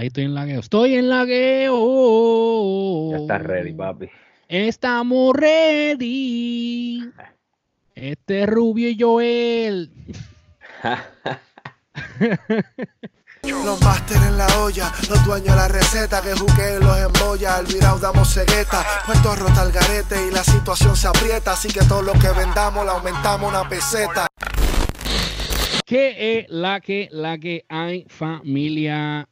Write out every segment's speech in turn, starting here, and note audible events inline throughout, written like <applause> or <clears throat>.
Ahí estoy en lagueo. Estoy en lagueo. Ya estás ready, papi. Estamos ready. Este es Rubio y Joel. <laughs> Los máster en la olla, los dueños de la receta que juquen los embolla, al virao damos cegueta, puesto rota el garete y la situación se aprieta, así que todo lo que vendamos le aumentamos una peseta. ¿Qué es la que, la que hay, familia?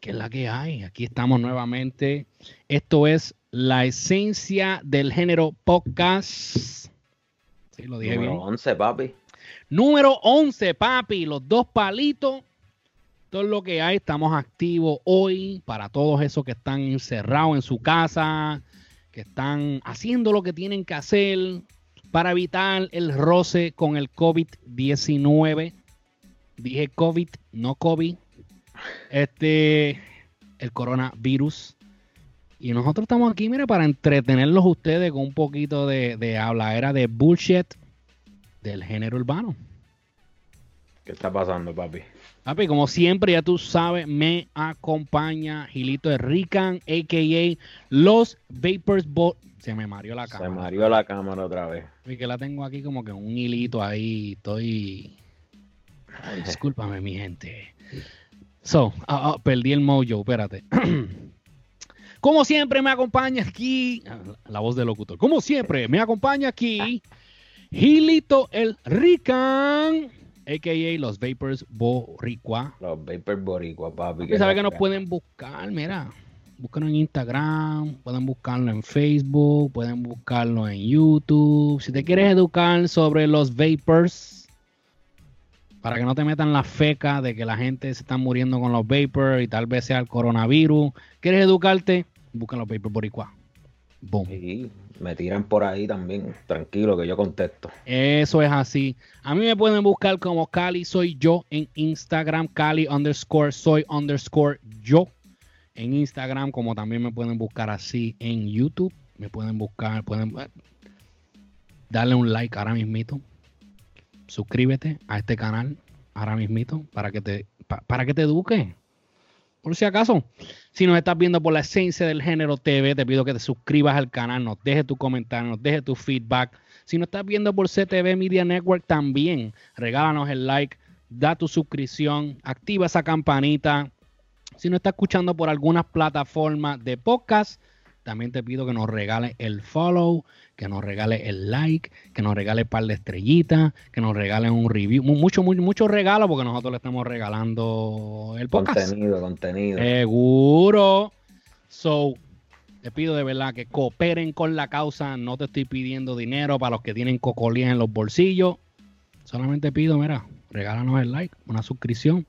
¿Qué es la que hay? Aquí estamos nuevamente. Esto es la esencia del género podcast. Sí, lo dije Número bien. 11, papi. Número 11, papi. Los dos palitos. Todo lo que hay. Estamos activos hoy para todos esos que están encerrados en su casa, que están haciendo lo que tienen que hacer para evitar el roce con el COVID-19. Dije COVID, no COVID. Este, el coronavirus. Y nosotros estamos aquí, mira, para entretenerlos ustedes con un poquito de, de habladera de bullshit del género urbano. ¿Qué está pasando, papi? Papi, como siempre, ya tú sabes, me acompaña Gilito de Rican, a.k.a. Los Vapors Bot. Se me mareó la Se cámara. mareó la cámara otra vez. Y que la tengo aquí como que un hilito ahí. Estoy. Ay, <laughs> discúlpame, mi gente. So, ah, ah, perdí el mojo, espérate. <clears throat> Como siempre me acompaña aquí, la voz del locutor. Como siempre me acompaña aquí Gilito el Rican, a.k.a. los Vapors Boricua. Los Vapor Boricua, papi. Y sabe que nos pueden buscar, mira. Búscanos en Instagram, pueden buscarlo en Facebook, pueden buscarlo en YouTube. Si te quieres educar sobre los vapors, para que no te metan la feca de que la gente se está muriendo con los vapors y tal vez sea el coronavirus. ¿Quieres educarte? Busca los vapors boricua. Boom. Sí, me tiran por ahí también. Tranquilo, que yo contesto. Eso es así. A mí me pueden buscar como Cali soy yo en Instagram, Cali underscore soy underscore yo en Instagram, como también me pueden buscar así en YouTube. Me pueden buscar, pueden eh, darle un like ahora mismito. Suscríbete a este canal ahora mismito para que te, pa- para que te eduque. Por si acaso, si nos estás viendo por la esencia del género TV, te pido que te suscribas al canal, nos dejes tu comentario, nos dejes tu feedback. Si nos estás viendo por CTV Media Network, también regálanos el like, da tu suscripción, activa esa campanita. Si nos estás escuchando por algunas plataformas de podcast, también te pido que nos regales el follow, que nos regales el like, que nos regales un par de estrellitas, que nos regalen un review. Mu- Mucho, mucho, mucho regalo porque nosotros le estamos regalando el podcast. Contenido, contenido. Seguro. So, te pido de verdad que cooperen con la causa. No te estoy pidiendo dinero para los que tienen cocolías en los bolsillos. Solamente pido, mira, regálanos el like, una suscripción.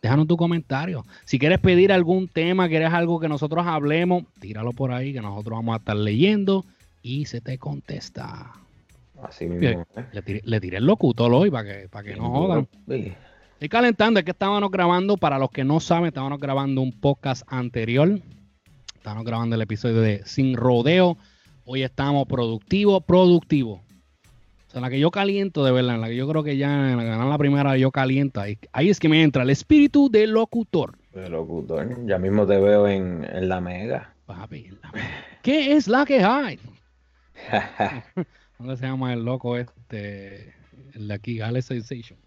Déjanos tu comentario. Si quieres pedir algún tema, quieres algo que nosotros hablemos, tíralo por ahí que nosotros vamos a estar leyendo y se te contesta. Así mismo. ¿eh? Le tiré, le tiré el locutor hoy para que, para que no jodan. Sí. Estoy calentando, es que estábamos grabando, para los que no saben, estábamos grabando un podcast anterior. Estábamos grabando el episodio de Sin Rodeo. Hoy estamos productivo, productivo. Sea, la que yo caliento, de verdad, en la que yo creo que ya en la, ganar la primera yo caliento. Ahí, ahí es que me entra el espíritu del locutor. De locutor. Ya mismo te veo en, en la mega. Papi, la- ¿qué es la que hay? <laughs> ¿Cómo se llama el loco este? El de aquí, Alex Sensation.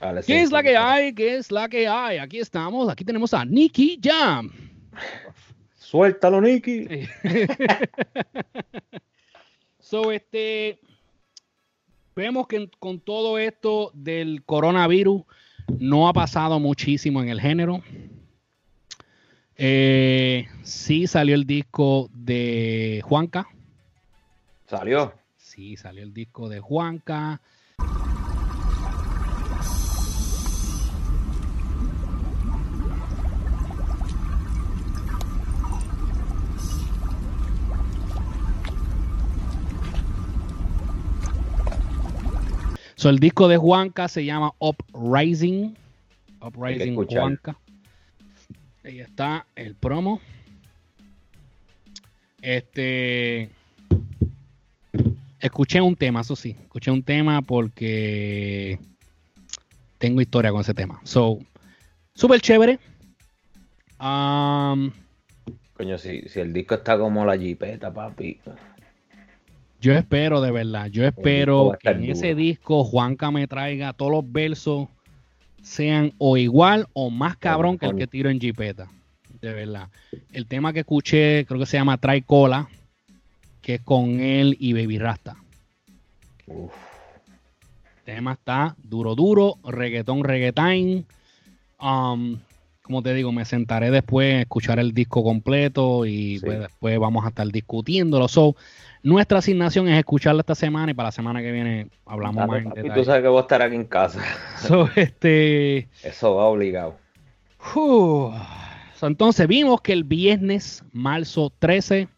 ¿Qué sí, es la sí, que sí. hay? ¿Qué es la que hay? Aquí estamos, aquí tenemos a Nicky Jam. Suéltalo, Nicky. <laughs> so, este, vemos que con todo esto del coronavirus no ha pasado muchísimo en el género. Eh, sí salió el disco de Juanca. Salió. Sí, salió el disco de Juanca. So, el disco de Juanca se llama Uprising. Uprising. Juanca. Ahí está el promo. Este. Escuché un tema, eso sí. Escuché un tema porque tengo historia con ese tema. So, súper chévere. Um, Coño, si, si el disco está como la jipeta, papi. Yo espero, de verdad, yo espero que en ese disco Juanca me traiga todos los versos sean o igual o más cabrón que el que tiro en Jipeta. De verdad. El tema que escuché, creo que se llama Trae Cola, que es con él y Baby Rasta. Uf, El tema está duro, duro, reggaetón, reggaetón. Um, como te digo, me sentaré después a escuchar el disco completo y Sí. pues, después vamos a estar discutiéndolo. So, nuestra asignación es escucharlo esta semana y para la semana que viene hablamos dale, más en papi, tú detalle. sabes que voy a estar aquí en casa. <laughs> So, este, Eso va obligado. uh, so, entonces vimos que el viernes, marzo 13,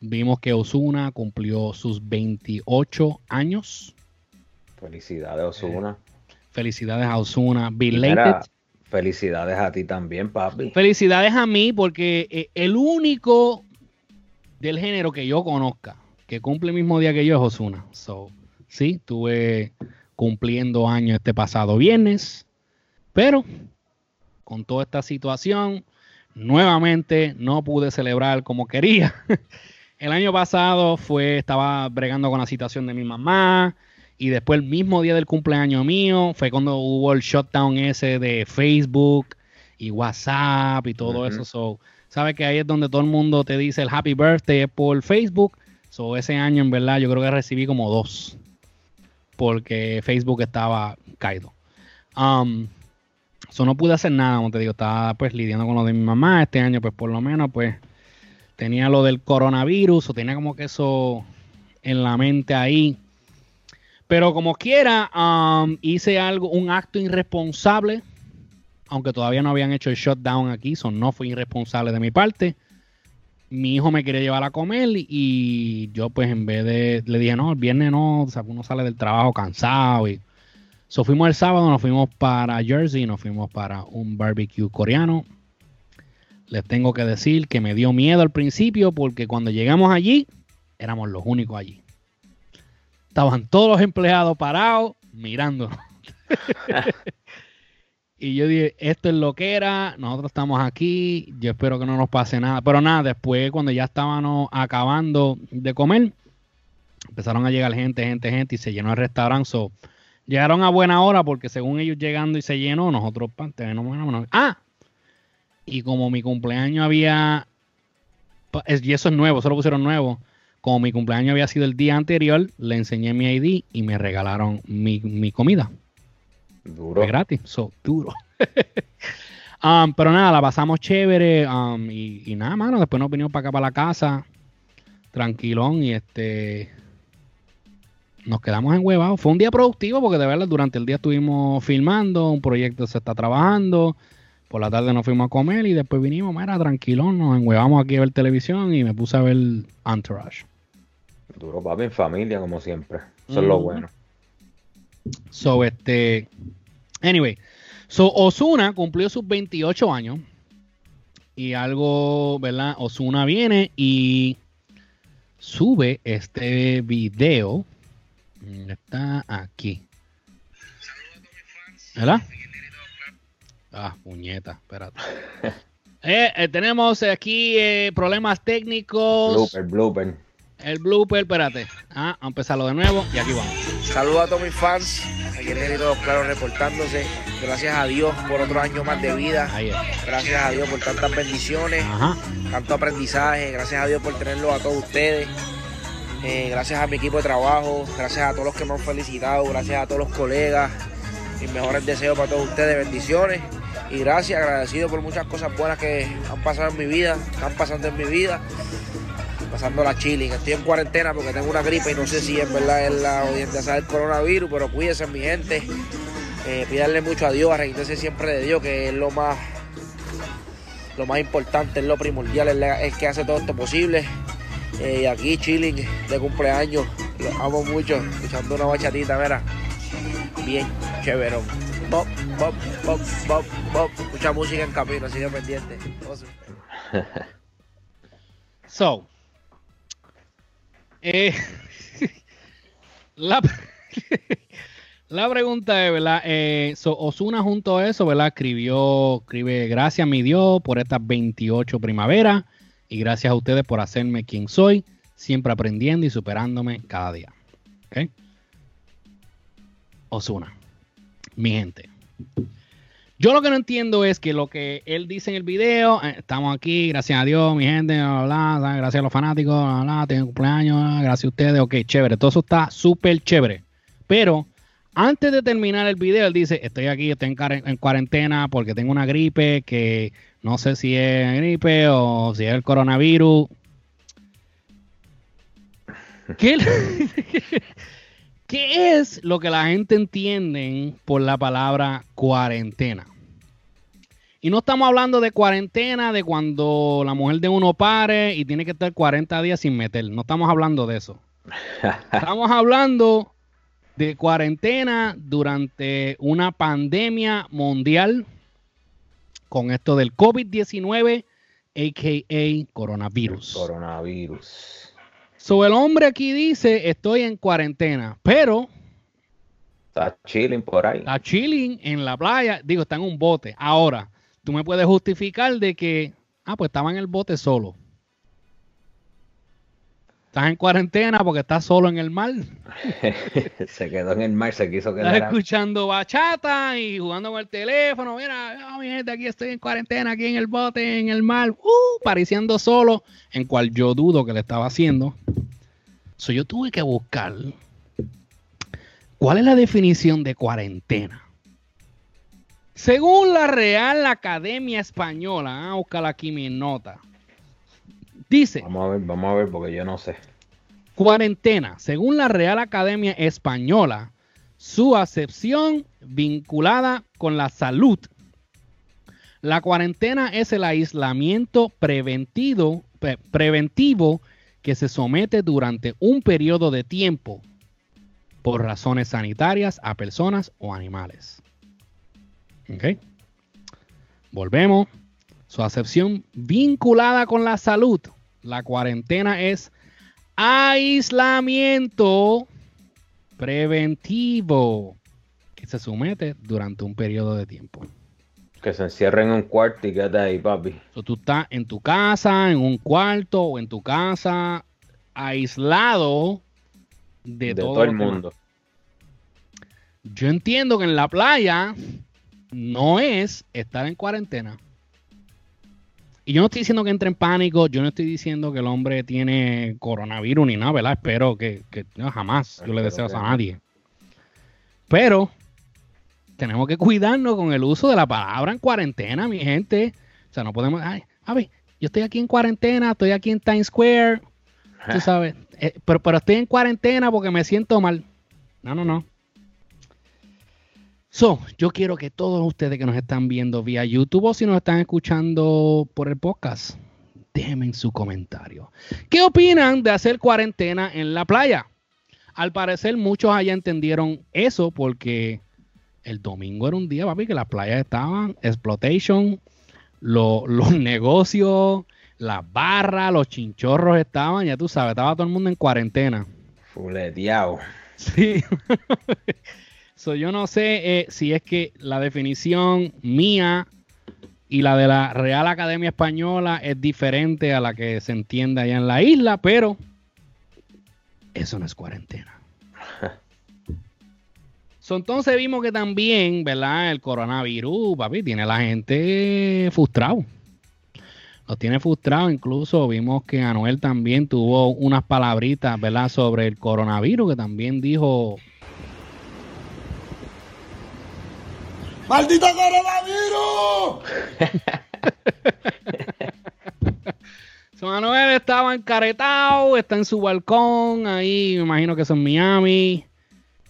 vimos que Osuna cumplió sus 28 años. Felicidades, Osuna. Felicidades a Osuna. Belated. Mira, felicidades a ti también, papi. Felicidades a mí porque eh, el único del género que yo conozca que cumple el mismo día que yo es Osuna. So, sí, estuve cumpliendo años este pasado viernes, pero con toda esta situación, nuevamente no pude celebrar como quería. <laughs> El año pasado fue, estaba bregando con la situación de mi mamá y después el mismo día del cumpleaños mío fue cuando hubo el shutdown ese de Facebook y WhatsApp y todo eso. So, Sabes que ahí es donde todo el mundo te dice el happy birthday por Facebook. So, ese año en verdad yo creo que recibí como dos porque Facebook estaba caído. Um, so no pude hacer nada, como te digo, estaba pues lidiando con lo de mi mamá. Este año pues por lo menos pues tenía lo del coronavirus o tenía como que eso en la mente ahí. Pero como quiera, um, hice algo, un acto irresponsable, aunque todavía no habían hecho el shutdown aquí, so no fue irresponsable de mi parte. Mi hijo me quería llevar a comer y yo pues en vez de, le dije, no, el viernes no, o sea, uno sale del trabajo cansado y... So fuimos el sábado, nos fuimos para Jersey, nos fuimos para un barbecue coreano. Les tengo que decir que me dio miedo al principio porque cuando llegamos allí, éramos los únicos allí. Estaban todos los empleados parados mirándonos. <laughs> y yo dije, esto es lo que era, nosotros estamos aquí, yo espero que no nos pase nada. Pero nada, después cuando ya estábamos acabando de comer, empezaron a llegar gente, gente, gente y se llenó el restaurante. So, llegaron a buena hora porque según ellos llegando y se llenó, nosotros. Ah, y como mi cumpleaños había, y eso es nuevo, eso lo pusieron nuevo. Como mi cumpleaños había sido el día anterior, le enseñé mi ID y me regalaron mi, mi comida. Duro. Fue gratis, so, duro. <laughs> Um, pero nada, la pasamos chévere um, y, y nada, mano. Después nos vinimos para acá, para la casa, tranquilón y este. Nos quedamos en huevado. Fue un día productivo porque de verdad durante el día estuvimos filmando, un proyecto se está trabajando. Por la tarde nos fuimos a comer y después vinimos, mira, tranquilón, nos enhuevamos aquí a ver televisión y me puse a ver Entourage. Duro, papi, en familia, como siempre. Eso es lo bueno. So, este. Anyway. So, Osuna cumplió sus 28 años. Y algo, ¿verdad? Osuna viene y sube este video. Está aquí. ¿Verdad? Ah, puñeta, espérate. <laughs> Eh, eh, tenemos aquí eh, problemas técnicos. Blooper, blooper. El blooper, espérate. Ah, vamos a empezarlo de nuevo y aquí vamos. Saludos a todos mis fans. Aquí el Negrito Claro reportándose. Gracias a Dios por otro año más de vida. Gracias a Dios por tantas bendiciones, Ajá. tanto aprendizaje. Gracias a Dios por tenerlos a todos ustedes. Eh, gracias a mi equipo de trabajo. Gracias a todos los que me han felicitado. Gracias a todos los colegas. Mis mejores deseos para todos ustedes. Bendiciones. Y gracias, agradecido por muchas cosas buenas que han pasado en mi vida, están pasando en mi vida. pasando la chilling. Estoy en cuarentena porque tengo una gripe y no sé si en verdad es la orientación del coronavirus, pero cuídense mi gente. Eh, mucho a Dios, arreglítense siempre de Dios, que es lo más lo más importante, es lo primordial, es que hace todo esto posible. Eh, y aquí chilling de cumpleaños, los amo mucho, escuchando una bachatita, mira, bien chéverón. Pop, pop, pop, pop, pop. Mucha música en camino, sigue pendiente. Awesome. <laughs> So, eh, <laughs> la- <laughs> La pregunta es, ¿verdad? Eh, Osuna junto a eso, ¿verdad? Escribió, escribe, gracias mi Dios por estas 28 primaveras y gracias a ustedes por hacerme quien soy, siempre aprendiendo y superándome cada día. ¿Ok? Osuna, mi gente. Yo lo que no entiendo es que lo que él dice en el video, eh, estamos aquí, gracias a Dios, mi gente, gracias a los fanáticos, bla, bla, cumpleaños, gracias a ustedes, ok, chévere, todo eso está súper chévere. Pero antes de terminar el video, él dice, estoy aquí, estoy en, cuarentena porque tengo una gripe que no sé si es gripe o si es el coronavirus. ¿Qué, <laughs> ¿Qué es lo que la gente entiende por la palabra cuarentena? Y no estamos hablando de cuarentena, de cuando la mujer de uno pare y tiene que estar 40 días sin meter. No estamos hablando de eso. <laughs> Estamos hablando de cuarentena durante una pandemia mundial con esto del COVID-19, a.k.a. coronavirus. Coronavirus. So, el hombre aquí dice, estoy en cuarentena, pero... Está chilling por ahí. Está chilling en la playa, digo, está en un bote. Ahora, tú me puedes justificar de que, ah, pues estaba en el bote solo. Estás en cuarentena porque estás solo en el mar. <laughs> se quedó en el mar, se quiso quedar. Estás escuchando bachata y jugando con el teléfono. Mira, oh, mi gente, aquí estoy en cuarentena, aquí en el bote, en el mar, uh, pareciendo solo, en cual yo dudo que le estaba haciendo. So, yo tuve que buscar cuál es la definición de cuarentena. Según la Real Academia Española, a buscar aquí mi nota Dice. Vamos a ver, vamos a ver, porque yo no sé. Cuarentena. Según la Real Academia Española, su acepción vinculada con la salud. La cuarentena es el aislamiento preventivo, preventivo que se somete durante un periodo de tiempo por razones sanitarias a personas o animales. ¿Ok? Volvemos. Su acepción vinculada con la salud la cuarentena es aislamiento preventivo que se somete durante un periodo de tiempo. Que se encierra en un cuarto y quédate ahí, papi. tú estás en tu casa, en un cuarto o en tu casa, aislado de, todo, el mundo. Yo entiendo que en la playa no es estar en cuarentena. Y yo no estoy diciendo que entre en pánico, yo no estoy diciendo que el hombre tiene coronavirus ni nada, ¿verdad? Espero que, no, jamás yo le deseo a nadie. Pero tenemos que cuidarnos con el uso de la palabra en cuarentena, mi gente. O sea, no podemos, ay, a ver, yo estoy aquí en cuarentena, estoy aquí en Times Square, tú <laughs> sabes, eh, pero, pero estoy en cuarentena porque me siento mal. No, no, no. So, yo quiero que todos ustedes que nos están viendo vía YouTube o si nos están escuchando por el podcast, déjenme su comentario. ¿Qué opinan de hacer cuarentena en la playa? Al parecer muchos allá entendieron eso porque el domingo era un día, papi, que las playas estaban, exploitation, los <laughs> negocios, las barras, los chinchorros estaban, ya tú sabes, estaba todo el mundo en cuarentena. Fuleteado. Sí. <laughs> yo no sé eh, si es que la definición mía y la de la Real Academia Española es diferente a la que se entiende allá en la isla, pero eso no es cuarentena. <laughs> entonces vimos que también, ¿verdad? El coronavirus, papi, tiene a la gente frustrado. Los tiene frustrado. Incluso vimos que Anuel también tuvo unas palabritas, ¿verdad? Sobre el coronavirus, que también dijo ¡Maldito coronavirus! <laughs> Manuel estaba encaretado, está en su balcón, ahí me imagino que son Miami.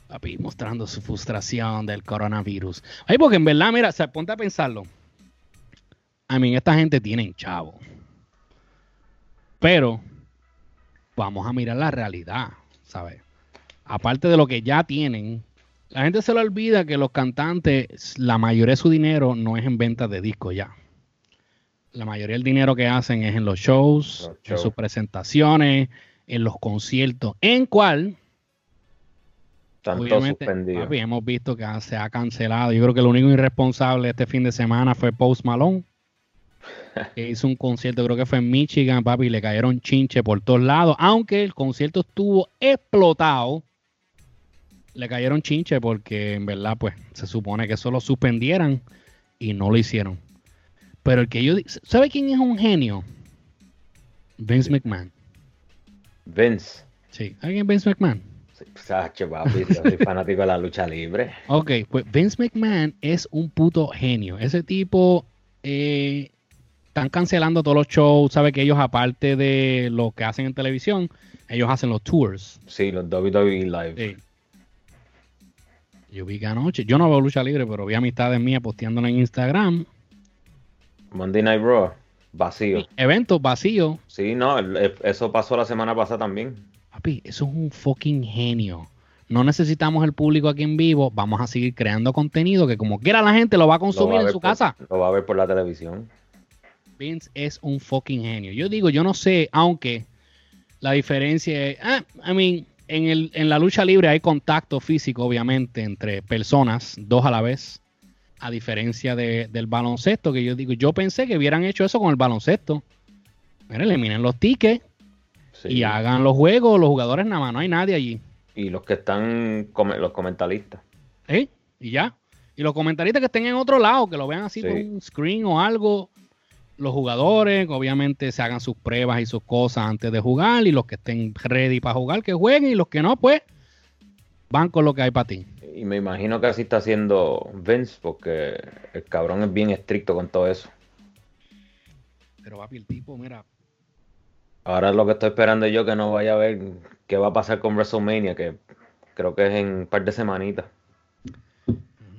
Papi, mostrando su frustración del coronavirus. Ay, porque en verdad, mira, se ponte a pensarlo. A mí, esta gente tiene chavo. Pero vamos a mirar la realidad, ¿sabes? Aparte de lo que ya tienen, la gente se le olvida que los cantantes, la mayoría de su dinero no es en ventas de discos ya. La mayoría del dinero que hacen es en los shows, en sus presentaciones, en los conciertos, en cual todos Obviamente, suspendidos. papi, hemos visto que se ha cancelado. Yo creo que lo único irresponsable este fin de semana fue Post Malone, <laughs> que hizo un concierto, creo que fue en Michigan, papi, y le cayeron chinche por todos lados. Aunque el concierto estuvo explotado, le cayeron chinche porque en verdad, pues, se supone que eso lo suspendieran y no lo hicieron. Pero el que yo... ¿Sabe quién es un genio? Vince McMahon. Vince. Sí. ¿Alguien Vince McMahon? Sí, Sacho, papi, yo soy fanático de la lucha libre. <laughs> Ok, pues Vince McMahon es un puto genio. Ese tipo eh, están cancelando todos los shows. Sabe que ellos, aparte de lo que hacen en televisión, ellos hacen los tours. Sí, los WWE Live. Sí. Yo vi que anoche, yo no veo lucha libre, pero vi amistades mías posteándola en Instagram. Monday Night Raw, vacío. Eventos vacíos. Sí, no, eso pasó la semana pasada también. Papi, eso es un fucking genio. No necesitamos el público aquí en vivo. Vamos a seguir creando contenido que como quiera la gente lo va a va consumir a en su por- casa. Lo va a ver por la televisión. Vince es un fucking genio. Yo digo, yo no sé, aunque la diferencia es, ah, I mean, en, el, en la lucha libre hay contacto físico, obviamente, entre personas, dos a la vez, a diferencia de- del baloncesto, que yo digo, yo pensé que hubieran hecho eso con el baloncesto. Mira, eliminen los tickets Sí. y hagan los juegos, los jugadores nada más, no hay nadie allí. Y los que están, los comentaristas. ¿Eh? Y ya. Y los comentaristas que estén en otro lado, que lo vean así Sí. por un screen o algo. Los jugadores, obviamente, se hagan sus pruebas y sus cosas antes de jugar. Y los que estén ready para jugar, que jueguen. Y los que no, pues, van con lo que hay para ti. Y me imagino que así está haciendo Vince, porque el cabrón es bien estricto con todo eso. Pero, papi, el tipo, mira. Ahora lo que estoy esperando yo que no vaya a ver qué va a pasar con WrestleMania, que creo que es en un par de semanitas.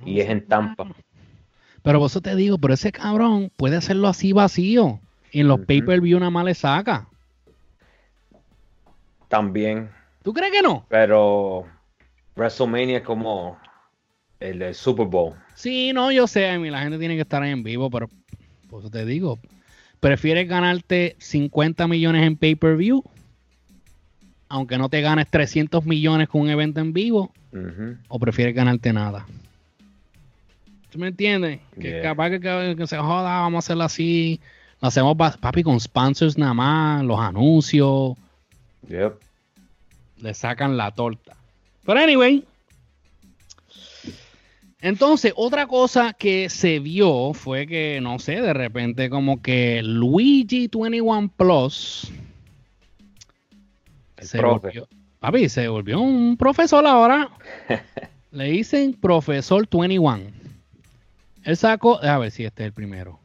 Y es en Tampa. Pero por eso te digo, pero ese cabrón puede hacerlo así vacío. Y en los pay-per-view nada más le saca. También. ¿Tú crees que no? Pero WrestleMania es como el, del Super Bowl. Sí, no, yo sé, la gente tiene que estar ahí en vivo, pero por eso te digo, ¿prefieres ganarte 50 millones en pay-per-view? Aunque no te ganes 300 millones con un evento en vivo, o prefieres ganarte nada. ¿Tú me entiendes? Que Yeah. capaz que, que- que se joda, vamos a hacerlo así. Lo hacemos, pa- papi, con sponsors nada más, los anuncios, Yep. le sacan la torta. Pero anyway. Entonces, otra cosa que se vio fue que, no sé, de repente como que Luigi 21 Plus El se profe. volvió, papi, se volvió un profesor ahora. <laughs> Le dicen profesor 21. Él sacó, a ver si este es el primero.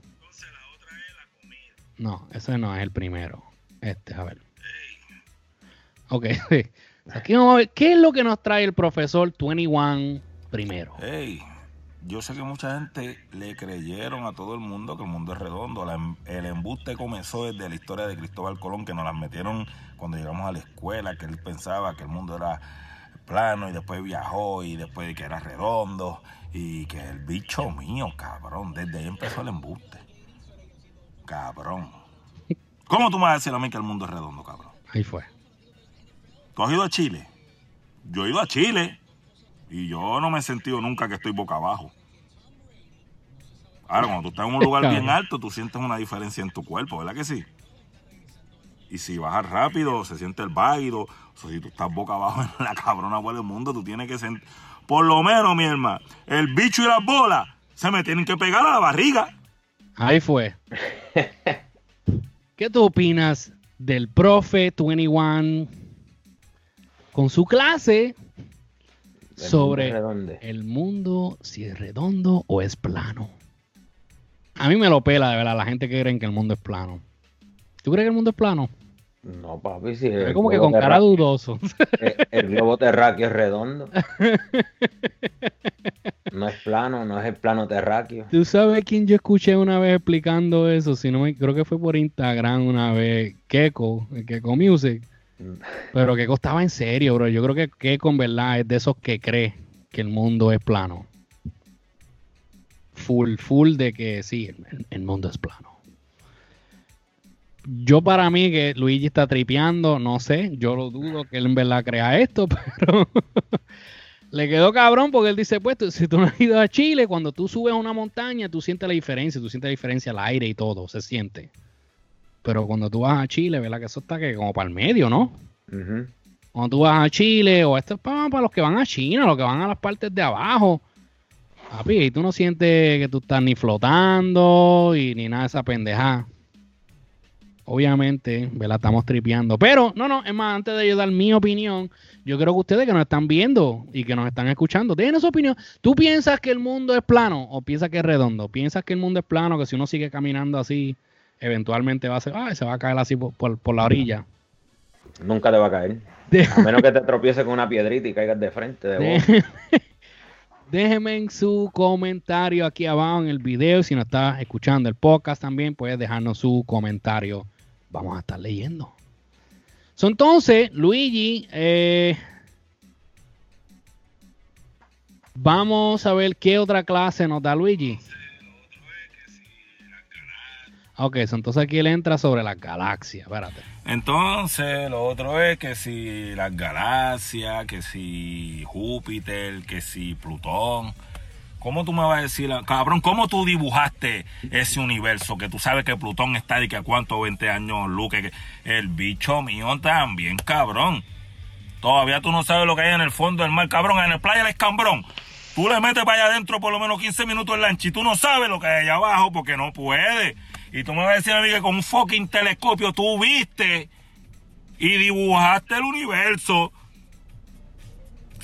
No, ese no es el primero. Este, a ver. Ok, <laughs> sí. Aquí vamos a ver qué es lo que nos trae el profesor 21 primero. Hey, yo sé que mucha gente le creyeron a todo el mundo que el mundo es redondo. La em- el embuste comenzó desde la historia de Cristóbal Colón, que nos las metieron cuando llegamos a la escuela, que él pensaba que el mundo era plano y después viajó y después que era redondo y que el bicho mío, cabrón, desde ahí empezó el embuste. Cabrón. ¿Cómo tú me vas a decir a mí que el mundo es redondo, cabrón? Ahí fue. ¿Tú has ido a Chile? Yo he ido a Chile y yo no me he sentido nunca que estoy boca abajo. Ahora, cuando tú estás en un lugar bien alto, tú sientes una diferencia en tu cuerpo, ¿verdad que sí? Y si bajas rápido, se siente el váguido. Si tú estás boca abajo en <laughs> la cabrona bola del mundo, tú tienes que sentir... Por lo menos, mi hermano, el bicho y las bolas se me tienen que pegar a la barriga. Ahí fue. <laughs> ¿Qué tú opinas del profe 21 con su clase El sobre mundo el mundo si es redondo o es plano? A mí me lo pela de verdad la gente que creen que el mundo es plano. ¿Tú crees que el mundo es plano? No, papi, si Es como que con cara dudoso. el, el globo terráqueo es redondo. <laughs> No es plano, no es el plano terráqueo. ¿Tú sabes quién yo escuché una vez explicando eso? Si no me, creo que fue por Instagram una vez, Keko, el Keko Music. Pero Keko estaba en serio, bro. Yo creo que Keko en verdad es de esos que cree que el mundo es plano. Full, full de que sí, el, el mundo es plano. Yo para mí que Luigi está tripeando, no sé, yo lo dudo que él en verdad crea esto, <laughs> pero Le quedó cabrón porque él dice, pues, si tú no has ido a Chile, cuando tú subes a una montaña, tú sientes la diferencia, tú sientes la diferencia al aire y todo, se siente. Pero cuando tú vas a Chile, ¿verdad? Que eso está que como para el medio, ¿no? Cuando tú vas a Chile, o esto es para, para, los que van a China, los que van a las partes de abajo. Papi, y tú no sientes que tú estás ni flotando y ni nada de esa pendejada. Obviamente, ¿verdad? Estamos tripeando. Pero, no, no, es más, antes de yo dar mi opinión, yo creo que ustedes que nos están viendo y que nos están escuchando, den su opinión. ¿Tú piensas que el mundo es plano o piensas que es redondo? ¿Piensas que el mundo es plano, que si uno sigue caminando así, eventualmente va a ser, ay, se va a caer así por, por, la orilla? Nunca te va a caer. A menos que te tropieces con una piedrita y caigas de frente. De <laughs> Déjenme en su comentario aquí abajo en el video. Si no estás escuchando el podcast también, puedes dejarnos su comentario vamos a estar leyendo. entonces, Luigi, eh, vamos a ver qué otra clase nos da Luigi. Ok, entonces aquí él entra sobre las galaxias, espérate. Entonces, lo otro es que si las galaxias, que si Júpiter, que si Plutón, ¿Cómo tú me vas a decir, cabrón, cómo tú dibujaste ese universo? Que tú sabes que Plutón está y que a cuánto 20 años Luke, el bicho mío también, cabrón. Todavía tú no sabes lo que hay en el fondo del mar, cabrón. En el playa del escambrón. Tú le metes para allá adentro por lo menos 15 minutos lancha y tú no sabes lo que hay allá abajo porque no puedes. Y tú me vas a decir a mí que con un fucking telescopio tú viste y dibujaste el universo.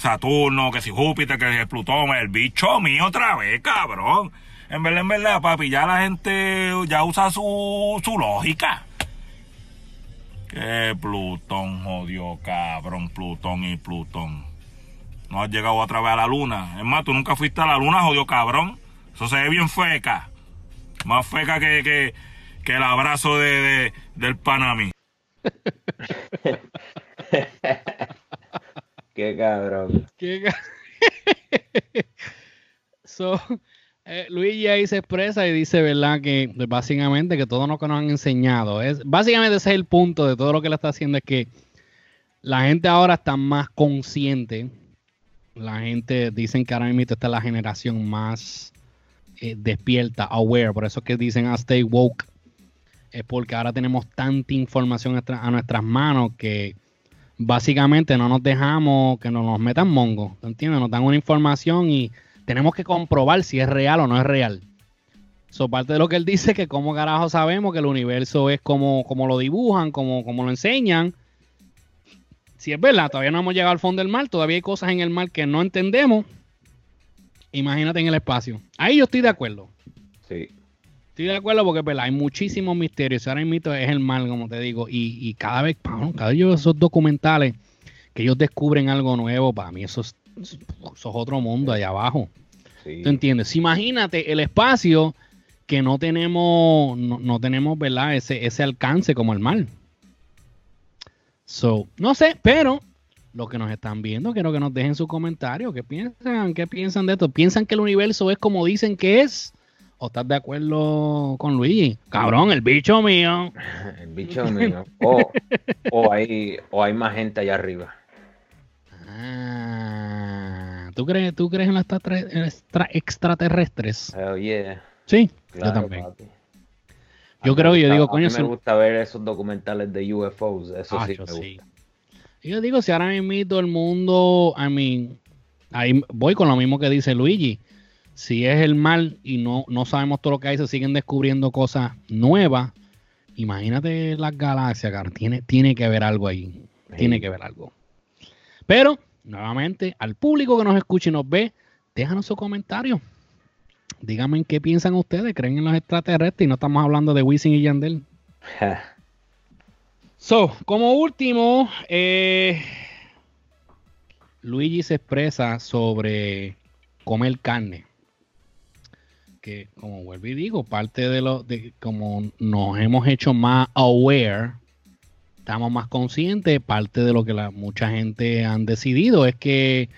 Saturno, que si Júpiter, que si Plutón, el bicho mío otra vez, cabrón. En verdad, en verdad, papi, ya la gente ya usa su, su lógica. Que Plutón, jodió, cabrón, Plutón y Plutón. No has llegado otra vez a la luna. Es más, tú nunca fuiste a la luna, jodió, cabrón. Eso se ve bien feca. Más feca que, que, que el abrazo de, de del Panamí. <laughs> Qué cabrón. Qué <laughs> so, eh, Luigi ahí se expresa y dice, ¿verdad? Que básicamente que todo lo que nos han enseñado es, básicamente ese es el punto de todo lo que le está haciendo, es que la gente ahora está más consciente. La gente dicen que ahora mismo esta es la generación más eh, despierta, aware. Por eso es que dicen a ah, stay woke. Es porque ahora tenemos tanta información a nuestras manos que básicamente no nos dejamos que nos metan mongo, ¿entiendes? Nos dan una información y tenemos que comprobar si es real o no es real. Eso parte de lo que él dice, que como carajo sabemos que el universo es como, como lo dibujan, como, como lo enseñan. Si es verdad, todavía no hemos llegado al fondo del mar, todavía hay cosas en el mar que no entendemos. Imagínate en el espacio. Ahí yo estoy de acuerdo. Sí. Estoy de acuerdo porque pues, hay muchísimos misterios. Ahora mito es el mal, como te digo. Y, cada vez, cada vez esos documentales que ellos descubren algo nuevo, para mí eso es, otro mundo allá abajo. ¿Tú entiendes? Imagínate el espacio que no tenemos, no, tenemos, ¿verdad? Ese, ese alcance como el mal. So, no sé, pero los que nos están viendo, quiero que nos dejen su comentario. ¿Qué piensan? ¿Qué piensan de esto? ¿Piensan que el universo es como dicen que es? ¿O estás de acuerdo con Luigi? Cabrón, el bicho mío. <laughs> el bicho mío. O, hay, o hay más gente allá arriba. Ah, ¿tú, crees, ¿Tú crees en las extraterrestres? Oh, yeah. Sí, yo también. Yo creo, yo digo, coño. A mí me gusta ver esos documentales de UFOs, eso sí me gusta. Yo digo, si ahora mismo el mundo, I mean, ahí voy con lo mismo que dice Luigi si es el mal y no, no sabemos todo lo que hay, se siguen descubriendo cosas nuevas. Imagínate las galaxias, cara. Tiene, tiene que haber algo ahí. Tiene que haber algo. Pero, nuevamente, al público que nos escucha y nos ve, déjanos su comentario. Díganme en qué piensan ustedes. ¿Creen en los extraterrestres? Y no estamos hablando de Wisin y Yandel. so, como último, eh, Luigi se expresa sobre comer carne que, como vuelvo y digo, parte de lo de como nos hemos hecho más aware, estamos más conscientes, parte de lo que la, mucha gente han decidido es que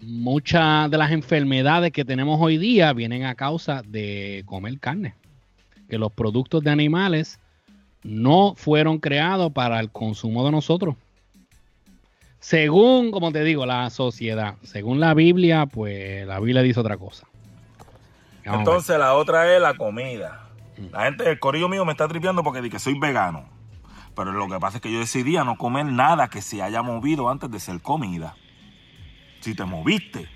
muchas de las enfermedades que tenemos hoy día vienen a causa de comer carne. Que los productos de animales no fueron creados para el consumo de nosotros. según, como te digo, la sociedad. Según la Biblia, pues la Biblia dice otra cosa. Entonces la otra es la comida. La gente, el corillo mío me está tripeando porque di que soy vegano. Pero lo que pasa es que yo decidí a no comer nada que se haya movido antes de ser comida. Si te moviste,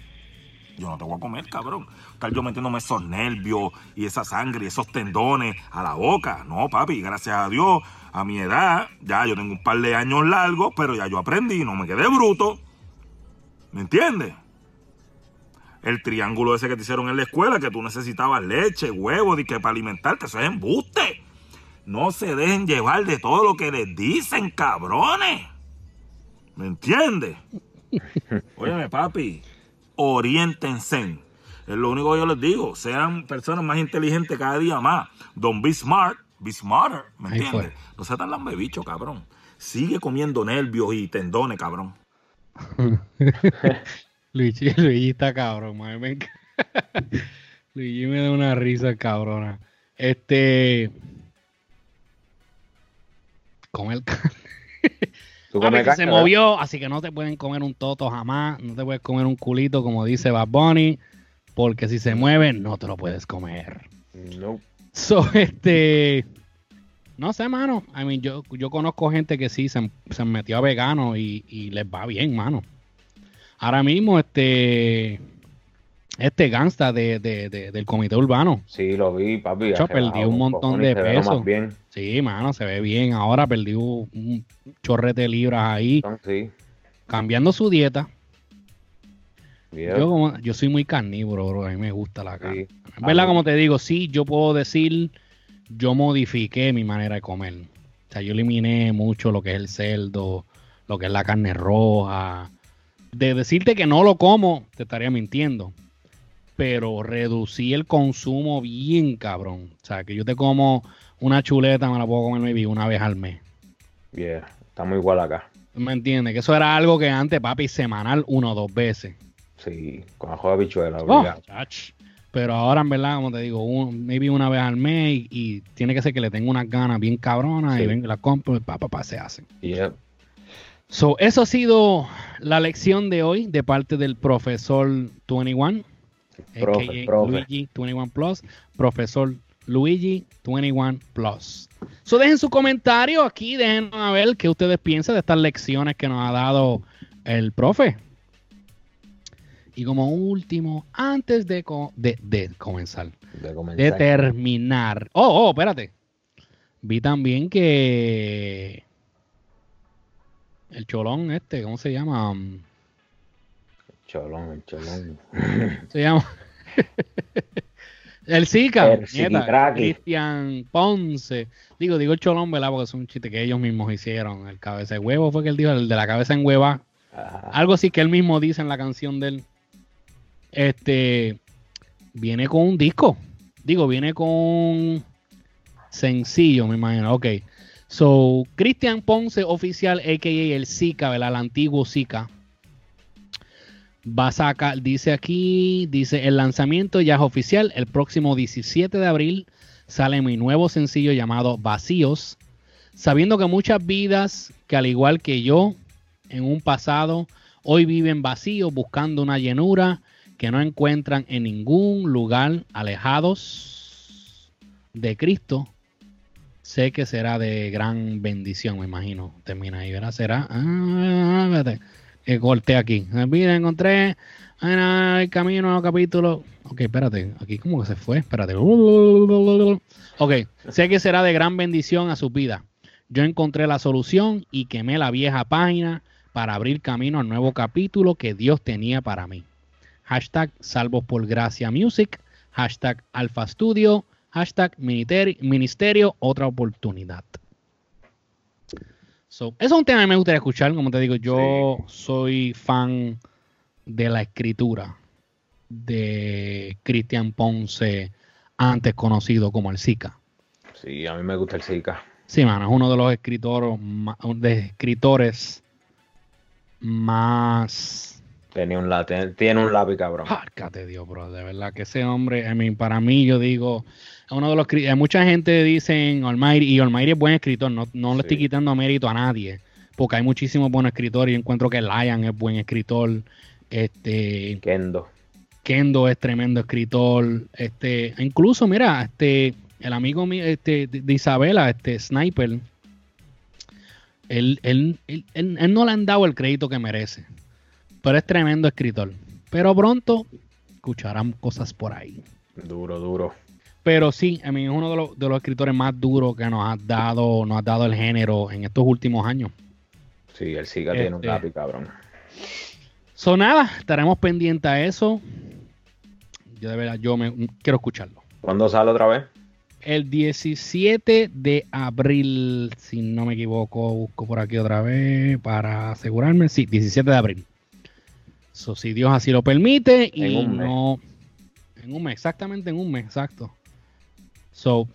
yo no te voy a comer, cabrón. Estar yo metiéndome esos nervios y esa sangre y esos tendones a la boca. No, papi, gracias a Dios, a mi edad, ya yo tengo un par de años largos, pero ya yo aprendí, no me quedé bruto. ¿Me entiendes? El triángulo ese que te hicieron en la escuela, que tú necesitabas leche, huevo, y que para alimentarte, eso es embuste. No se dejen llevar de todo lo que les dicen, cabrones. ¿Me entiendes? <laughs> Óyeme, papi, oriéntense. Es lo único que yo les digo. Sean personas más inteligentes cada día más. Don't be smart, be smarter. ¿Me entiendes? No seas tan lambebicho, cabrón. Sigue comiendo nervios y tendones, cabrón. <laughs> Luigi, <laughs> Luigi está cabrón, madre, me <laughs> Luigi me da una risa cabrona. Este. Comer <laughs> carne. ¿Tú Papi, comes que se carne, verdad? movió, así que no te pueden comer un toto jamás, no te puedes comer un culito como dice Bad Bunny, porque si se mueve no te lo puedes comer. No. So, este, no sé, mano. I mean, yo, yo conozco gente que sí se, se metió a vegano y, y les va bien, mano. Ahora mismo, este, este gangsta de, de- de- del comité urbano, Sí, lo vi, papi. Yo rebajado un montón de peso. bien. sí, mano, se ve bien. Ahora perdió un chorrete de libras ahí, Sí. cambiando su dieta. Yeah. Yo, como- yo soy muy carnívoro, bro. A mí me gusta la carne. Sí. En verdad, como te digo, sí, yo puedo decir, yo modifiqué mi manera de comer. O sea, yo eliminé mucho lo que es el cerdo, lo que es la carne roja. De decirte que no lo como, te estaría mintiendo. Pero reducí el consumo bien cabrón. O sea, que yo te como una chuleta, me la puedo comer maybe una vez al mes. Yeah. Estamos igual acá. ¿Me entiendes? Que eso era algo que antes, papi, semanal, uno o dos veces. Sí, con ajo de habichuela, Oh. Pero ahora, en verdad, como te digo, un- maybe una vez al mes y, y tiene que ser que le tenga unas ganas bien cabronas Sí. y venga, la compro y pa, pa, pa, se hacen. Yeah. So, eso ha sido la lección de hoy de parte del profesor 21, Profe, profe. Luigi 21 Plus, profesor Luigi 21 Plus. So, dejen su comentario aquí, dejen a ver qué ustedes piensan de estas lecciones que nos ha dado el profe. Y como último, antes de, co- de, de comenzar, De comenzar. de terminar. Oh, oh, espérate. Vi también que el cholón este, ¿cómo se llama? Um, Cholón, el cholón. Se llama <laughs> el Zika, El. Cristian Ponce. Digo, digo el cholón, ¿verdad? Porque es un chiste que ellos mismos hicieron. El cabeza de huevo fue que él dijo, el de la cabeza en hueva. Ajá. Algo así que él mismo dice en la canción de él. Este viene con un disco. Digo, viene con sencillo, me imagino. Ok. So, Cristian Ponce, oficial, a.k.a. el Zika, ¿verdad? El antiguo Zika. Va a sacar, dice aquí, dice, el lanzamiento ya es oficial. El próximo 17 de abril sale mi nuevo sencillo llamado Vacíos. Sabiendo que muchas vidas, que al igual que yo, en un pasado, hoy viven vacíos buscando una llenura que no encuentran en ningún lugar alejados de Cristo. Sé que será de gran bendición, me imagino. Termina ahí, ¿verdad? Será. Ah, espérate. Que corté aquí. Mira, encontré ah, el camino al capítulo. Ok, espérate. Aquí como que se fue. Espérate. Ok. Sé que será de gran bendición a su vida. Yo encontré la solución y quemé la vieja página para abrir camino al nuevo capítulo que Dios tenía para mí. Hashtag Salvos por Gracia Music. Hashtag Alfa Studio. Hashtag Ministerio, ministerio Otra Oportunidad. So, eso es un tema que me gustaría escuchar. Como te digo, yo soy fan de la escritura de Cristian Ponce, antes conocido como el Zika. Sí, a mí me gusta el Zika. Sí, mano, es uno de los escritores, ma- de escritores más... Tenía un lápiz, tiene un lápiz, cabrón. Járcate, Dios, bro. De verdad que ese hombre, I mean, para mí, yo digo, uno de los... eh, Mucha gente dice Almighty, y Almighty es buen escritor, no, no le estoy quitando mérito a nadie, porque hay muchísimos buenos escritores. Yo encuentro que Lion es buen escritor. Este, Kendo. Kendo es tremendo escritor. Este, incluso, mira, este, el amigo mío, este, de, Isabela, este Sniper, él, él- él- él no le han dado el crédito que merece. Pero es tremendo escritor. Pero pronto escucharán cosas por ahí. Duro, duro. Pero sí, a mí es uno de los, de los escritores más duros que nos ha dado, nos ha dado el género en estos últimos años. Sí, el Siga tiene un Este- lápiz, cabrón. So nada, estaremos pendientes a eso. Yo de verdad, yo me quiero escucharlo. ¿Cuándo sale otra vez? El 17 de abril, si no me equivoco, busco por aquí otra vez para asegurarme. Sí, 17 de abril. So, si Dios así lo permite y En no. En un mes, exactamente en un mes, exacto. So,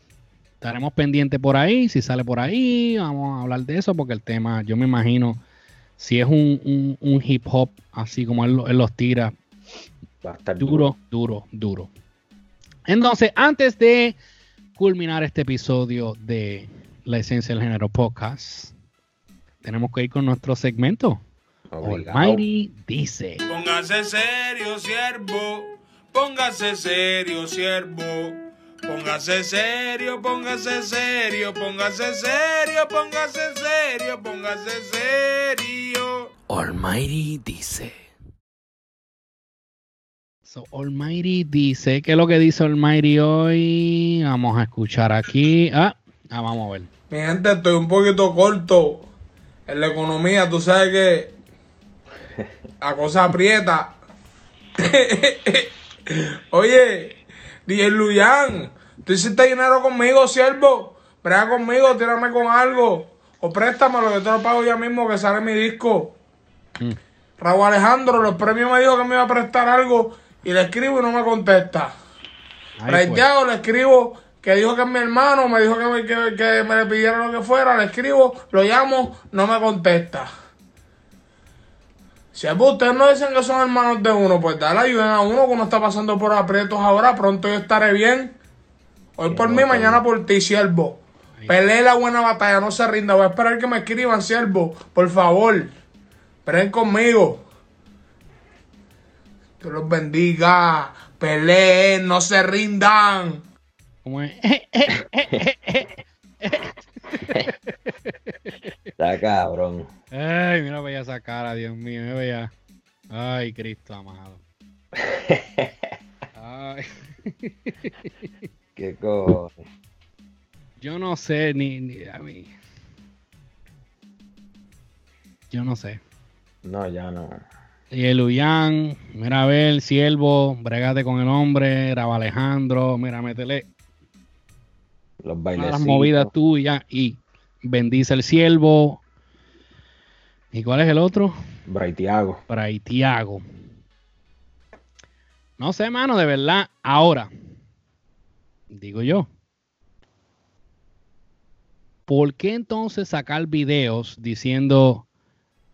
estaremos pendientes por ahí. Si sale por ahí, vamos a hablar de eso porque el tema, yo me imagino, si es un, un- un hip hop así como él, él los tira, Va a estar duro, duro, duro. Entonces, antes de culminar este episodio de La Esencia del Género Podcast, tenemos que ir con nuestro segmento. Obligado. Almighty dice. Póngase serio, siervo. Póngase serio, siervo. Póngase serio, póngase serio, póngase serio, póngase serio, póngase serio. Almighty dice. So, Almighty dice. ¿Qué es lo que dice Almighty hoy? Vamos a escuchar aquí. Ah, ah, vamos a ver. Mi gente, estoy un poquito corto en la economía. Tú sabes que la cosa aprieta. <laughs> Oye, DJ Luyan, tú hiciste dinero conmigo, siervo. Brega conmigo, tírame con algo. O préstamelo, yo te lo pago ya mismo que sale mi disco. Mm. Raúl Alejandro, los premios me dijo que me iba a prestar algo y le escribo y no me contesta. Thiago le escribo que dijo que es mi hermano, me dijo que me, que, que me le pidiera lo que fuera, le escribo, lo llamo, no me contesta. Si ustedes no dicen que son hermanos de uno, pues dale ayuda a uno que uno está pasando por aprietos ahora, pronto yo estaré bien. Hoy por mí, mañana por ti, siervo. Pelee la buena batalla, no se rinda. Voy a esperar que me escriban, siervo. Por favor. Esperen conmigo. Dios los bendiga. Peleen, no se rindan. ¿Cómo es? <laughs> Está cabrón. Ay, mira, veía esa cara, Dios mío, me veía. Ay, Cristo amado. <laughs> Ay, <laughs> Qué co... yo no sé ni, ni a mí. Yo no sé. No, ya no. Y el Uyán, mira a ver, siervo, bregate con el hombre, Raba Alejandro, mira, métele Los bailes. las movidas tuyas y bendice el siervo. ¿Y cuál es el otro? Braithiago. para Tiago. No sé, mano, de verdad. Ahora, digo yo, ¿por qué entonces sacar videos diciendo,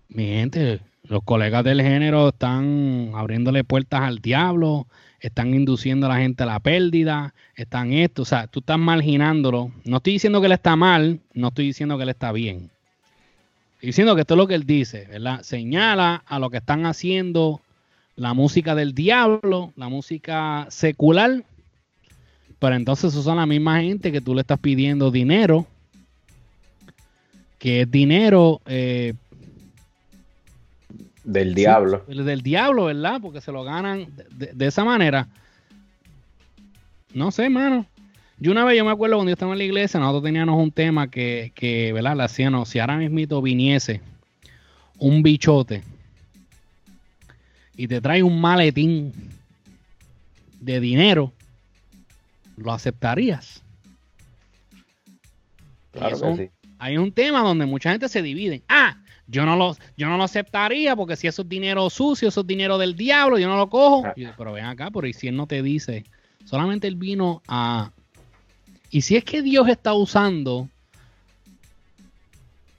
mi gente, los colegas del género están abriéndole puertas al diablo, están induciendo a la gente a la pérdida, están esto, o sea, tú estás marginándolo. No estoy diciendo que él está mal, no estoy diciendo que él está bien. Estoy diciendo que esto es lo que él dice, ¿verdad? Señala a lo que están haciendo la música del diablo, la música secular, pero entonces son la misma gente que tú le estás pidiendo dinero, que es dinero eh, Del diablo. el del diablo, ¿verdad? Porque se lo ganan de, esa manera. No sé, mano. Yo una vez, yo me acuerdo cuando yo estaba en la iglesia, nosotros teníamos un tema que, que ¿verdad? Le hacíamos, si ahora mismito viniese un bichote y te trae un maletín de dinero, ¿lo aceptarías? Claro que sí. hay un tema donde mucha gente se divide. Ah, yo no lo, yo no lo aceptaría porque si eso es dinero sucio, eso es dinero del diablo, yo no lo cojo. Ah. Yo, pero ven acá, pero ¿y si él no te dice? Solamente él vino a... Y si es que Dios está usando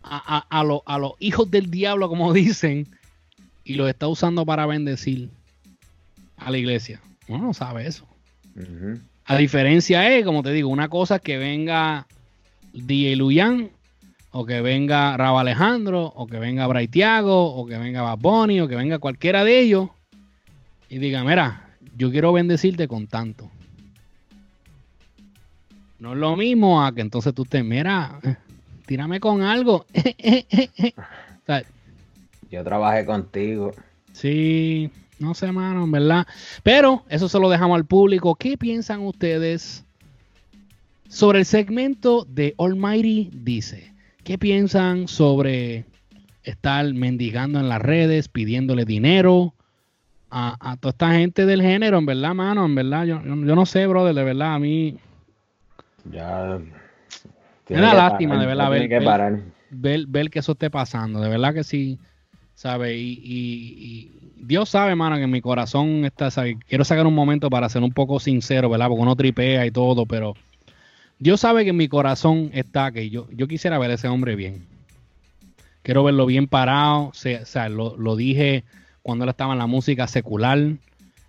a, a- a lo- a los hijos del diablo, como <laughs> dicen, y los está usando para bendecir a la iglesia. Uno no sabe eso. Ujú. A diferencia es, como te digo, una cosa es que venga DJ Luyan o que venga Rabo Alejandro, o que venga Braithiago, o que venga Bad Bunny, o que venga cualquiera de ellos y diga, mira, yo quiero bendecirte con tanto. No es lo mismo a que entonces tú te, mira, tírame con algo. <laughs> O sea, yo trabajé contigo. Sí, no sé, mano, en verdad. Pero eso se lo dejamos al público. ¿Qué piensan ustedes sobre el segmento de Almighty Dice? ¿Qué piensan sobre estar mendigando en las redes, pidiéndole dinero a, toda esta gente del género? En verdad, mano, en verdad, yo, yo no sé, brother, de verdad, a mí... Ya... Es una lástima, de verdad, ver, ver, ver, que eso esté pasando. De verdad que sí, ¿sabes? Y, Dios sabe, mano, que en mi corazón está, Quiero sacar un momento para ser un poco sincero, ¿verdad? Porque uno tripea y todo, pero Dios sabe que en mi corazón está que yo, yo quisiera ver a ese hombre bien. Quiero verlo bien parado. O sea, lo, dije cuando él estaba en la música secular,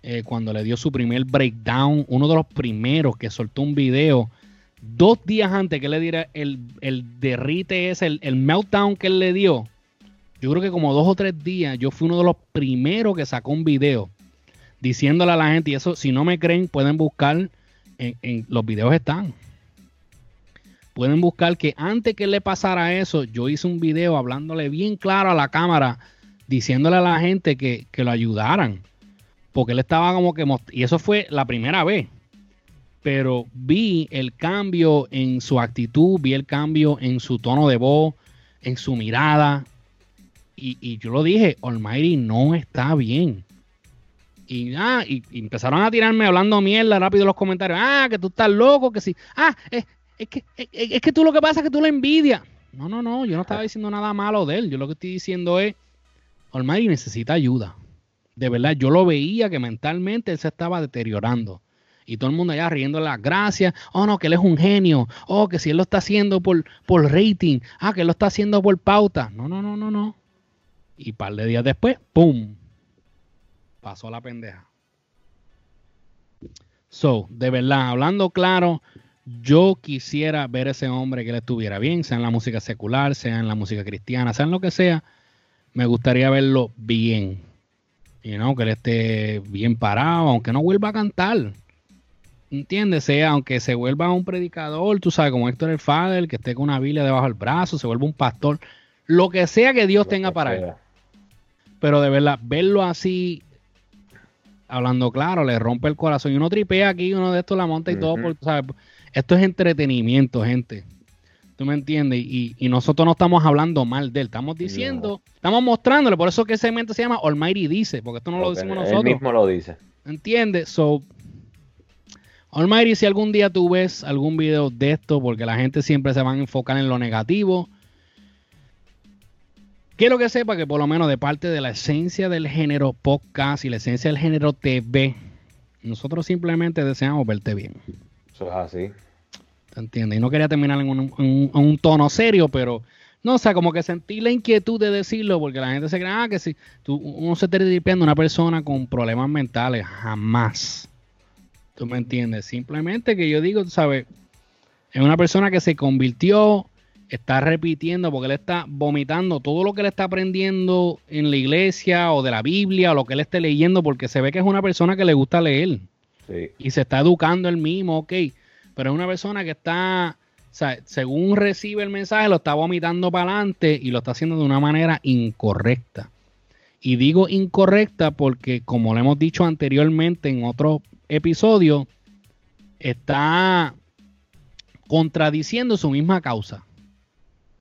eh, cuando le dio su primer breakdown, uno de los primeros que soltó un video dos días antes que le diera el, el derrite ese, el, el, meltdown que él le dio, yo creo que como dos o tres días, yo fui uno de los primeros que sacó un video diciéndole a la gente, y eso, si no me creen, pueden buscar, en, los videos están. Pueden buscar que antes que le pasara eso, yo hice un video hablándole bien claro a la cámara, diciéndole a la gente que, que lo ayudaran. Porque él estaba como que... Y eso fue la primera vez pero vi el cambio en su actitud, vi el cambio en su tono de voz, en su mirada. Y, yo lo dije, Almighty no está bien. Y, ah, y, empezaron a tirarme hablando mierda rápido los comentarios. Ah, que tú estás loco, que sí. Ah, es, que, es, que tú lo que pasa es que tú le envidias. No, no, no, yo no estaba diciendo nada malo de él. Yo lo que estoy diciendo es, Almighty necesita ayuda. De verdad, yo lo veía que mentalmente él se estaba deteriorando. Y todo el mundo allá riendo las gracias. Oh, no, que él es un genio. Oh, que si él lo está haciendo por, por rating. Ah, que él lo está haciendo por pauta. No, no, no, no, no. Y un par de días después, ¡pum! Pasó la pendeja. So, de verdad, hablando claro, yo quisiera ver a ese hombre que él estuviera bien, sea en la música secular, sea en la música cristiana, sea en lo que sea. Me gustaría verlo bien. Y no, que él esté bien parado, aunque no vuelva a cantar ¿Entiendes? Sea, aunque se vuelva un predicador, tú sabes, como Héctor el Father, que esté con una Biblia debajo del brazo, se vuelva un pastor, lo que sea que Dios tenga para él. Pero de verdad, verlo así, hablando claro, le rompe el corazón. Y uno tripea aquí, uno de estos la monta y todo, por, ¿sabes? Esto es entretenimiento, gente. ¿Tú me entiendes? Y, nosotros no estamos hablando mal de él, estamos diciendo, estamos mostrándole, por eso que ese segmento se llama Almighty Dice, porque esto no lo decimos nosotros. Él mismo lo dice. ¿Entiendes? So, Almighty, si algún día tú ves algún video de esto, porque la gente siempre se va a enfocar en lo negativo, quiero que sepa que por lo menos de parte de la esencia del género podcast y la esencia del género TV, nosotros simplemente deseamos verte bien. Eso es así. ¿Te entiendes? Y no quería terminar en un, tono serio, pero no, o sea, como que sentí la inquietud de decirlo, porque la gente se cree, ah, que si tú, uno se está tripeando a una persona con problemas mentales, jamás. ¿Tú me entiendes? Simplemente que yo digo, ¿sabes? Es una persona que se convirtió, está repitiendo, porque él está vomitando todo lo que él está aprendiendo en la iglesia o de la Biblia o lo que él esté leyendo, porque se ve que es una persona que le gusta leer. Y se está educando él mismo, ok. Pero es una persona que está, o sea, según recibe el mensaje, lo está vomitando para adelante y lo está haciendo de una manera incorrecta. Y digo incorrecta porque, como lo hemos dicho anteriormente en otros episodio está contradiciendo su misma causa.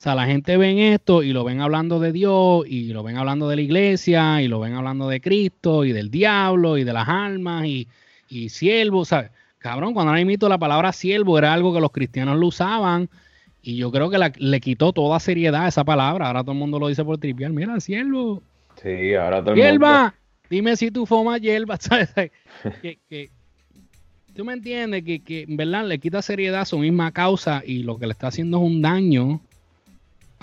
O sea, la gente ve esto y lo ven hablando de Dios y lo ven hablando de la iglesia y lo ven hablando de Cristo y del diablo y de las almas y, y siervo. ¿sabes? Cabrón, cuando ahora mito la palabra siervo era algo que los cristianos lo usaban y yo creo que le quitó toda seriedad a esa palabra. Ahora todo el mundo lo dice por trivial. Mira, siervo. Sí, ahora todo el mundo. Dime si tú fumas hierba. <laughs> ¿sabes? que, tú me entiendes que, que en verdad le quita seriedad a su misma causa y lo que le está haciendo es un daño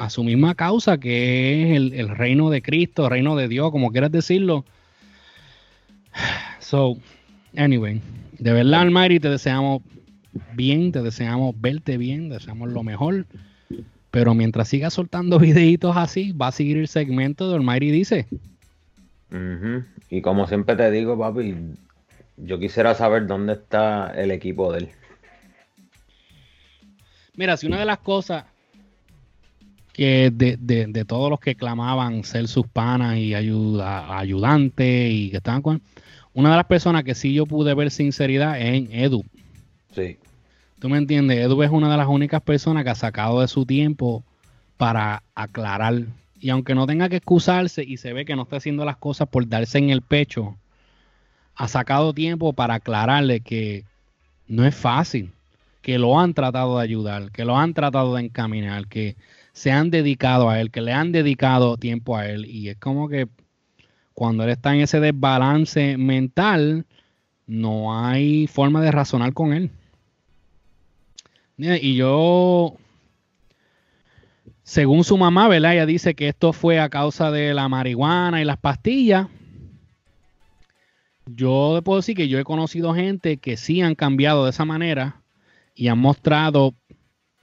a su misma causa que es el, reino de Cristo, el reino de Dios, como quieras decirlo. <sighs> So, anyway, de verdad, Almighty, te deseamos bien, te deseamos verte bien, deseamos lo mejor. Pero mientras siga soltando <laughs> videitos así, va a seguir el segmento de Almighty Dice. Ujú. Y como siempre te digo, papi, yo quisiera saber dónde está el equipo de él. Mira, si una de las cosas que de, de- de todos los que clamaban ser sus panas y ayuda, ayudantes y que estaban con una de las personas que sí yo pude ver sinceridad es en Edu. Sí. ¿Tú me entiendes? Edu es una de las únicas personas que ha sacado de su tiempo para aclarar. Y aunque no tenga que excusarse y se ve que no está haciendo las cosas por darse en el pecho, ha sacado tiempo para aclararle que no es fácil, que lo han tratado de ayudar, que lo han tratado de encaminar, que se han dedicado a él, que le han dedicado tiempo a él. Y es como que cuando él está en ese desbalance mental, no hay forma de razonar con él. Y yo, según su mamá, ¿verdad? Ella dice que esto fue a causa de la marihuana y las pastillas. Yo puedo decir que yo he conocido gente que sí han cambiado de esa manera y han mostrado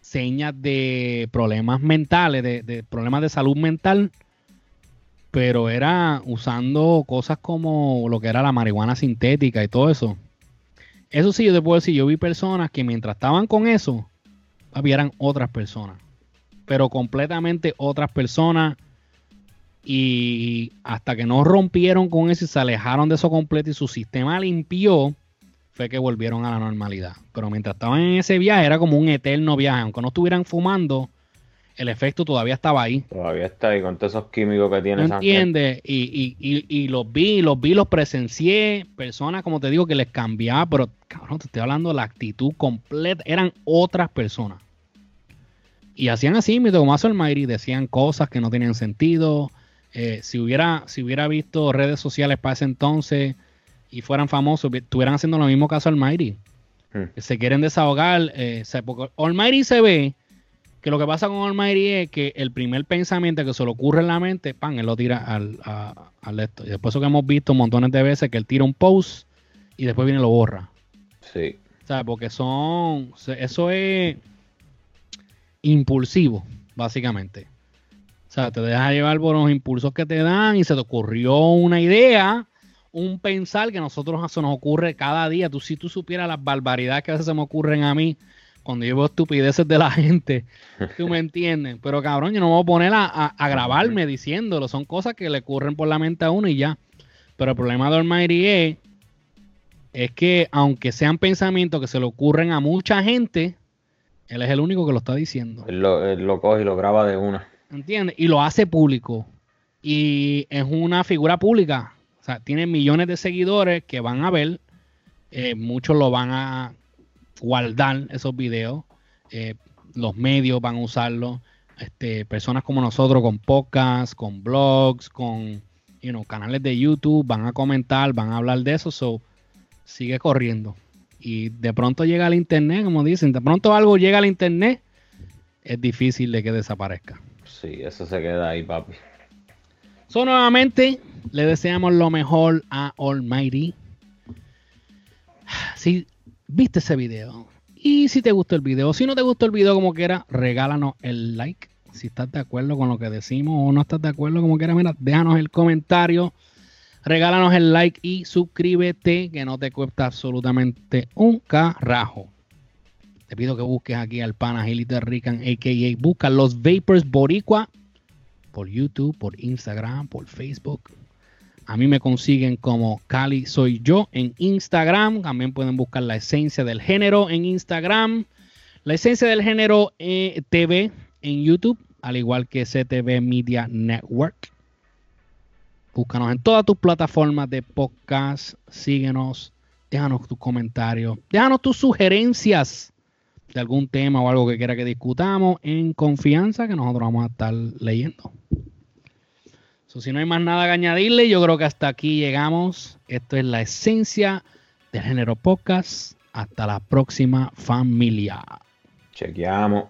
señas de problemas mentales, de, problemas de salud mental, pero era usando cosas como lo que era la marihuana sintética y todo eso. Eso sí, yo te puedo decir, yo vi personas que mientras estaban con eso, eran otras personas. Pero completamente otras personas. Y hasta que no rompieron con eso y se alejaron de eso completo y su sistema limpió, fue que volvieron a la normalidad. Pero mientras estaban en ese viaje, era como un eterno viaje. Aunque no estuvieran fumando, el efecto todavía estaba ahí. Todavía está ahí con todos esos químicos que tiene ¿No entiendes? Y, y, y, y los vi, los vi, los presencié. Personas, como te digo, que les cambiaba, pero cabrón, te estoy hablando de la actitud completa. Eran otras personas. Y hacían así, hace el Mayri, decían cosas que no tenían sentido. Eh, si hubiera, si hubiera visto redes sociales para ese entonces y fueran famosos, vi- estuvieran haciendo lo mismo caso Almighty. Hmm. Se quieren desahogar. Eh, se- porque Almighty se ve que lo que pasa con Almighty es que el primer pensamiento que se le ocurre en la mente, pan, él lo tira al, a- al esto. Y después eso que hemos visto montones de veces que él tira un post y después viene y lo borra. Sí. ¿Sabes? Porque son. Eso es impulsivo, básicamente. O sea, te dejas llevar por los impulsos que te dan y se te ocurrió una idea, un pensar que a nosotros se nos ocurre cada día. Tú, si tú supieras las barbaridades que a veces se me ocurren a mí cuando yo veo estupideces de la <laughs> gente, tú me entiendes. Pero cabrón, yo no me voy a poner a, a- a grabarme diciéndolo. Son cosas que le ocurren por la mente a uno y ya. Pero el problema de Almighty es es que aunque sean pensamientos que se le ocurren a mucha gente, él es el único que lo está diciendo. Él lo, él lo coge y lo graba de una. ¿Entiendes? Y lo hace público. Y es una figura pública. Sea, tiene millones de seguidores que van a ver. eh, muchos lo van a guardar esos videos. eh, los medios van a usarlo. Este, personas como nosotros con podcasts, con blogs, con canales de YouTube van a comentar, van a hablar de eso. So, sigue corriendo. Y de pronto llega al internet, como dicen, de pronto algo llega al internet, es difícil de que desaparezca. Sí, eso se queda ahí, papi. So, nuevamente, le deseamos lo mejor a Almighty. Si viste ese video y si te gustó el video, si no te gustó el video como quiera, regálanos el like. Si estás de acuerdo con lo que decimos o no estás de acuerdo como quiera, mira, déjanos el comentario. Regálanos el like y suscríbete que no te cuesta absolutamente un carajo. Te pido que busques aquí al pana Gilita Rican, a.k.a. Busca los Vapors Boricua por YouTube, por Instagram, por Facebook. A mí me consiguen como Cali Soy Yo en Instagram. También pueden buscar la esencia del género en Instagram. La esencia del género eh, TV en YouTube, al igual que CTV Media Network. Búscanos en todas tus plataformas de podcast. Síguenos. Déjanos tus comentarios. Déjanos tus sugerencias de algún tema o algo que quiera que discutamos en confianza que nosotros vamos a estar leyendo. So, si no hay más nada que añadirle, yo creo que hasta aquí llegamos. Esto es la esencia del género podcast. Hasta la próxima familia. Chequeamos.